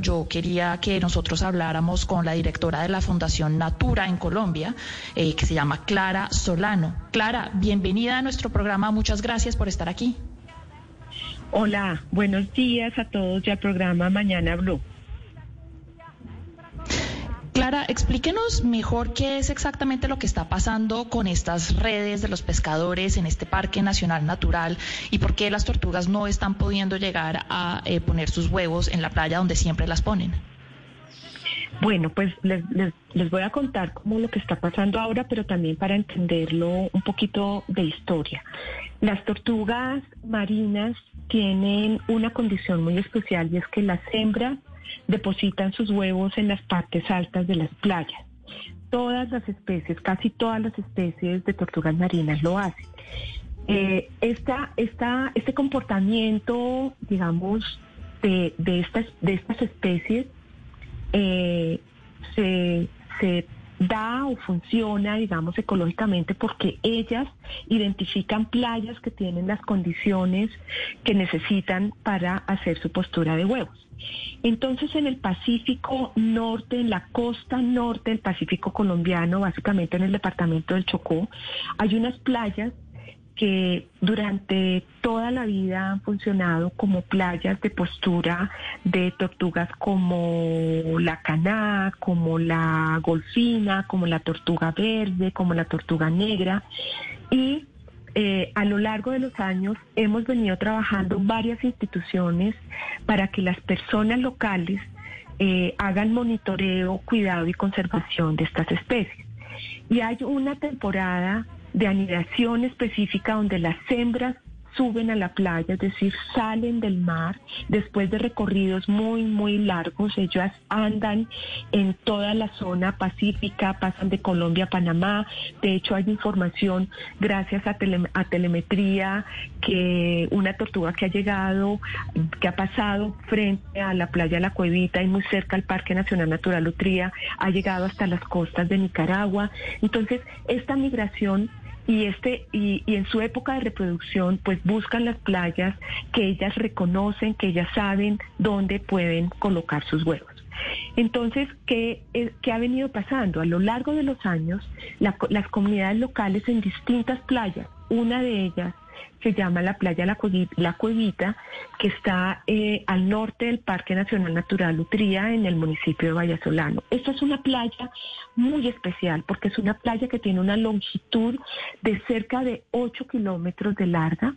yo quería que nosotros habláramos con la directora de la Fundación Natura en Colombia, eh, que se llama Clara Solano. Clara, bienvenida a nuestro programa. Muchas gracias por estar aquí. Hola, buenos días a todos y al programa Mañana Blue. Clara, explíquenos mejor qué es exactamente lo que está pasando con estas redes de los pescadores en este Parque Nacional Natural y por qué las tortugas no están pudiendo llegar a eh, poner sus huevos en la playa donde siempre las ponen. Bueno, pues les, voy a contar cómo lo que está pasando ahora, pero también para entenderlo un poquito de historia. Las tortugas marinas tienen una condición muy especial y es que las hembras depositan sus huevos en las partes altas de las playas. Todas las especies, casi todas las especies de tortugas marinas lo hacen. Eh, esta, este comportamiento, digamos, de, estas, de estas especies eh, se, se da o funciona, digamos, ecológicamente porque ellas identifican playas que tienen las condiciones que necesitan para hacer su postura de huevos. Entonces, en el Pacífico Norte, en la costa norte del Pacífico colombiano, básicamente en el departamento del Chocó, hay unas playas que durante toda la vida han funcionado como playas de postura de tortugas como la caná, como la golfina, como la tortuga verde, como la tortuga negra. Y eh, a lo largo de los años hemos venido trabajando varias instituciones para que las personas locales eh, hagan monitoreo, cuidado y conservación de estas especies. Y hay una temporada de anidación específica donde las hembras suben a la playa, es decir, salen del mar después de recorridos muy, muy largos. Ellas andan en toda la zona pacífica, pasan de Colombia a Panamá. De hecho, hay información gracias a, telemetría que una tortuga que ha llegado, que ha pasado frente a la playa La Cuevita y muy cerca al Parque Nacional Natural Utría, ha llegado hasta las costas de Nicaragua. Entonces, esta migración y este y, en su época de reproducción pues buscan las playas que ellas reconocen, que ellas saben dónde pueden colocar sus huevos. Entonces, ¿qué, ¿qué, ha venido pasando? A lo largo de los años, las comunidades locales en distintas playas, una de ellas se llama la playa La, Cuevita, que está eh, al norte del Parque Nacional Natural Utría, en el municipio de Vallasolano. Esta es una playa muy especial porque es una playa que tiene una longitud de cerca de 8 kilómetros de larga,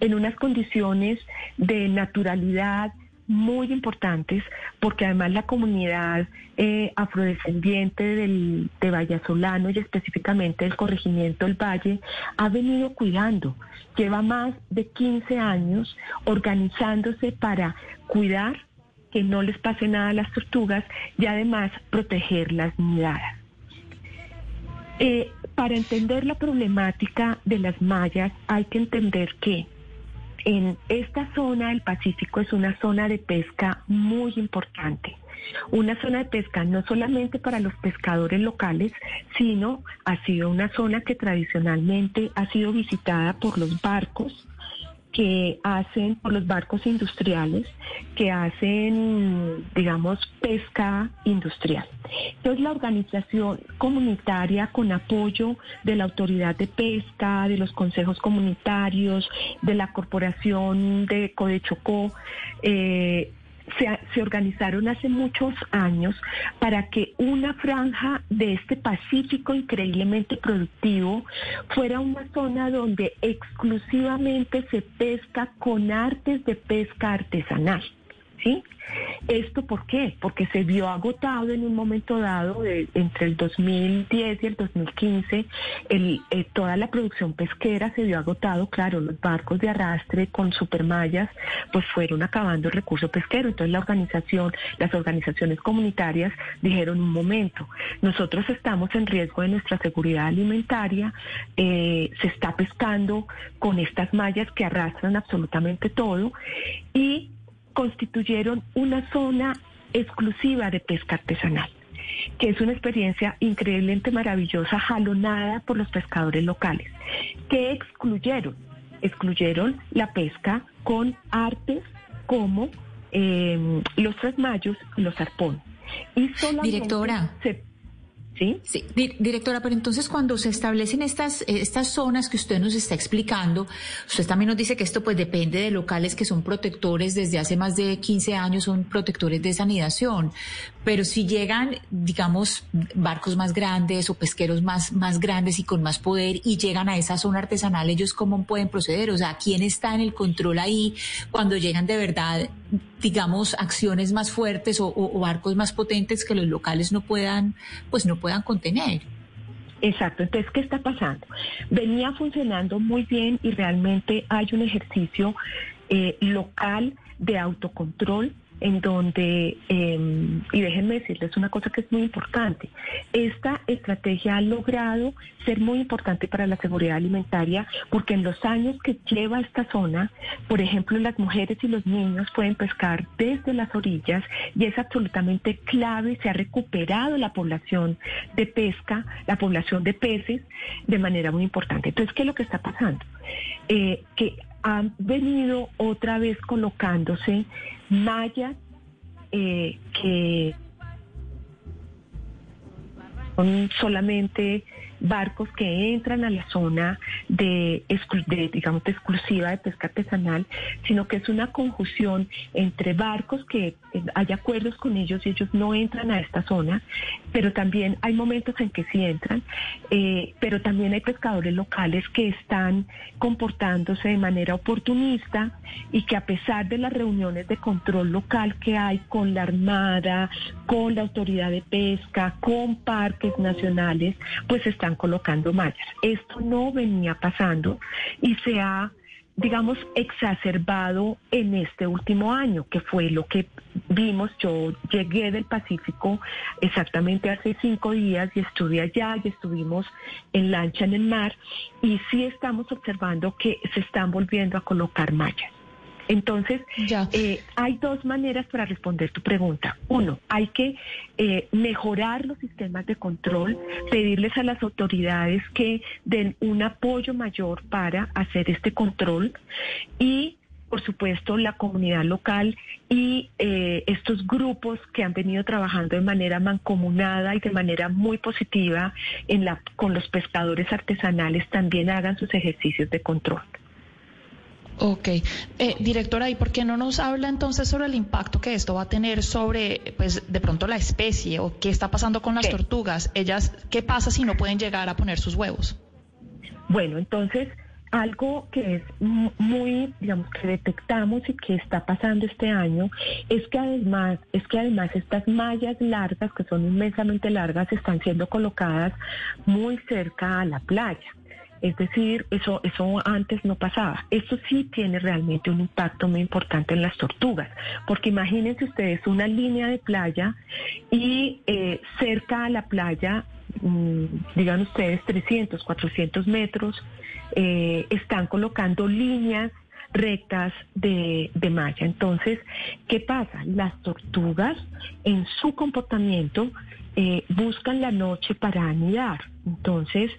en unas condiciones de naturalidad, muy importantes porque además la comunidad eh, afrodescendiente del, de Vallasolano y específicamente del corregimiento del Valle ha venido cuidando. Lleva más de 15 años organizándose para cuidar que no les pase nada a las tortugas y además proteger las nidadas. Eh, para entender la problemática de las mallas hay que entender que en esta zona del Pacífico es una zona de pesca muy importante. Una zona de pesca no solamente para los pescadores locales, sino ha sido una zona que tradicionalmente ha sido visitada por los barcos que hacen, por los barcos industriales, que hacen, digamos, pesca industrial. Entonces, la organización comunitaria, con apoyo de la autoridad de pesca, de los consejos comunitarios, de la corporación de Codechocó, eh, se, organizaron hace muchos años para que una franja de este Pacífico increíblemente productivo fuera una zona donde exclusivamente se pesca con artes de pesca artesanal. ¿Sí? ¿Esto por qué? Porque se vio agotado en un momento dado, entre el 2010 y el 2015, el, eh, toda la producción pesquera se vio agotado, claro, los barcos de arrastre con supermallas, pues fueron acabando el recurso pesquero. Entonces la organización, las organizaciones comunitarias dijeron un momento, nosotros estamos en riesgo de nuestra seguridad alimentaria, eh, se está pescando con estas mallas que arrastran absolutamente todo y constituyeron una zona exclusiva de pesca artesanal, que es una experiencia increíblemente maravillosa, jalonada por los pescadores locales, que excluyeron, excluyeron la pesca con artes como eh, los trasmayos y los arpones. Y Directora. ¿Sí? sí. Directora, pero entonces cuando se establecen estas, eh, estas zonas que usted nos está explicando, usted también nos dice que esto pues depende de locales que son protectores desde hace más de 15 años, son protectores de sanidación, pero si llegan, digamos, barcos más grandes o pesqueros más, más grandes y con más poder y llegan a esa zona artesanal, ellos cómo pueden proceder, o sea, ¿quién está en el control ahí cuando llegan de verdad, digamos, acciones más fuertes o, o barcos más potentes que los locales no puedan, pues no puedan contener. Exacto, entonces, ¿qué está pasando? Venía funcionando muy bien y realmente hay un ejercicio eh, local de autocontrol en donde, em, y déjenme decirles una cosa que es muy importante, esta estrategia ha logrado ser muy importante para la seguridad alimentaria porque en los años que lleva esta zona, por ejemplo, las mujeres y los niños pueden pescar desde las orillas y es absolutamente clave, se ha recuperado la población de pesca, la población de peces de manera muy importante. Entonces, ¿qué es lo que está pasando? Eh, que han venido otra vez colocándose mallas eh, que son solamente barcos que entran a la zona de, digamos, exclusiva de pesca artesanal, sino que es una conjunción entre barcos que eh, hay acuerdos con ellos y ellos no entran a esta zona, pero también hay momentos en que sí entran, eh, pero también hay pescadores locales que están comportándose de manera oportunista y que a pesar de las reuniones de control local que hay con la Armada, con la Autoridad de Pesca, con parques nacionales, pues están colocando mallas. Esto no venía pasando y se ha digamos, exacerbado en este último año, que fue lo que vimos. Yo llegué del Pacífico exactamente hace cinco días y estuve allá y estuvimos en lancha en el mar y sí estamos observando que se están volviendo a colocar mallas. Entonces, eh, hay dos maneras para responder tu pregunta. Uno, hay que eh, mejorar los sistemas de control, pedirles a las autoridades que den un apoyo mayor para hacer este control y por supuesto, la comunidad local y eh, estos grupos que han venido trabajando de manera mancomunada y de manera muy positiva en la, con los pescadores artesanales también hagan sus ejercicios de control. Ok. Eh, directora, ¿y por qué no nos habla entonces sobre el impacto que esto va a tener sobre, pues, de pronto la especie o qué está pasando con las tortugas? Ellas, ¿qué pasa si no pueden llegar a poner sus huevos? Bueno, entonces, algo que es muy, digamos, que detectamos y que está pasando este año es que además, es que además estas mallas largas, que son inmensamente largas, están siendo colocadas muy cerca a la playa. Es decir, eso, eso antes no pasaba. Esto sí tiene realmente un impacto muy importante en las tortugas, porque imagínense ustedes una línea de playa y eh, cerca a la playa, mm, digan ustedes 300, 400 metros, eh, están colocando líneas rectas de, de, malla. Entonces, ¿qué pasa? Las tortugas en su comportamiento eh, buscan la noche para anidar. Entonces,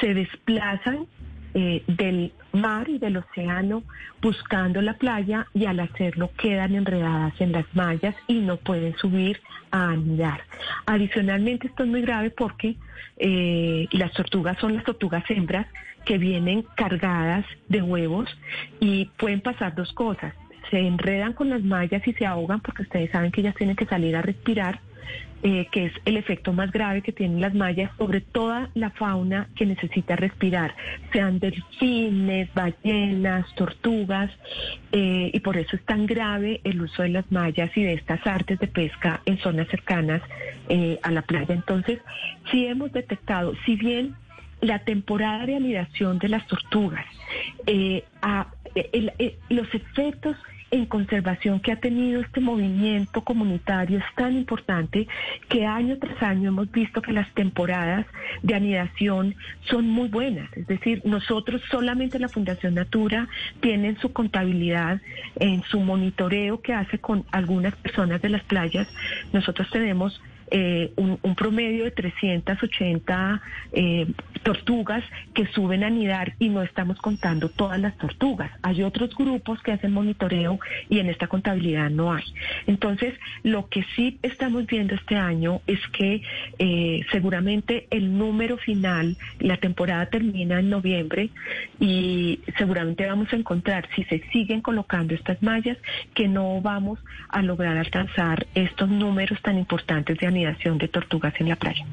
se desplazan eh, del mar y del océano buscando la playa y al hacerlo quedan enredadas en las mallas y no pueden subir a anidar. Adicionalmente esto es muy grave porque eh, las tortugas son las tortugas hembras que vienen cargadas de huevos y pueden pasar dos cosas. Se enredan con las mallas y se ahogan porque ustedes saben que ellas tienen que salir a respirar eh, que es el efecto más grave que tienen las mallas sobre toda la fauna que necesita respirar, sean delfines, ballenas, tortugas, eh, y por eso es tan grave el uso de las mallas y de estas artes de pesca en zonas cercanas eh, a la playa. Entonces, sí hemos detectado, si bien la temporada de anidación de las tortugas, los efectos en conservación que ha tenido este movimiento comunitario es tan importante que año tras año hemos visto que las temporadas de anidación son muy buenas. Es decir, nosotros solamente la Fundación Natura tiene su contabilidad, en su monitoreo que hace con algunas personas de las playas, nosotros tenemos eh, un, promedio de 380 eh, tortugas que suben a anidar y no estamos contando todas las tortugas. Hay otros grupos que hacen monitoreo y en esta contabilidad no hay. Entonces, lo que sí estamos viendo este año es que eh, seguramente el número final, la temporada termina en noviembre y seguramente vamos a encontrar, si se siguen colocando estas mallas, que no vamos a lograr alcanzar estos números tan importantes de anidación de tortugas en la playa.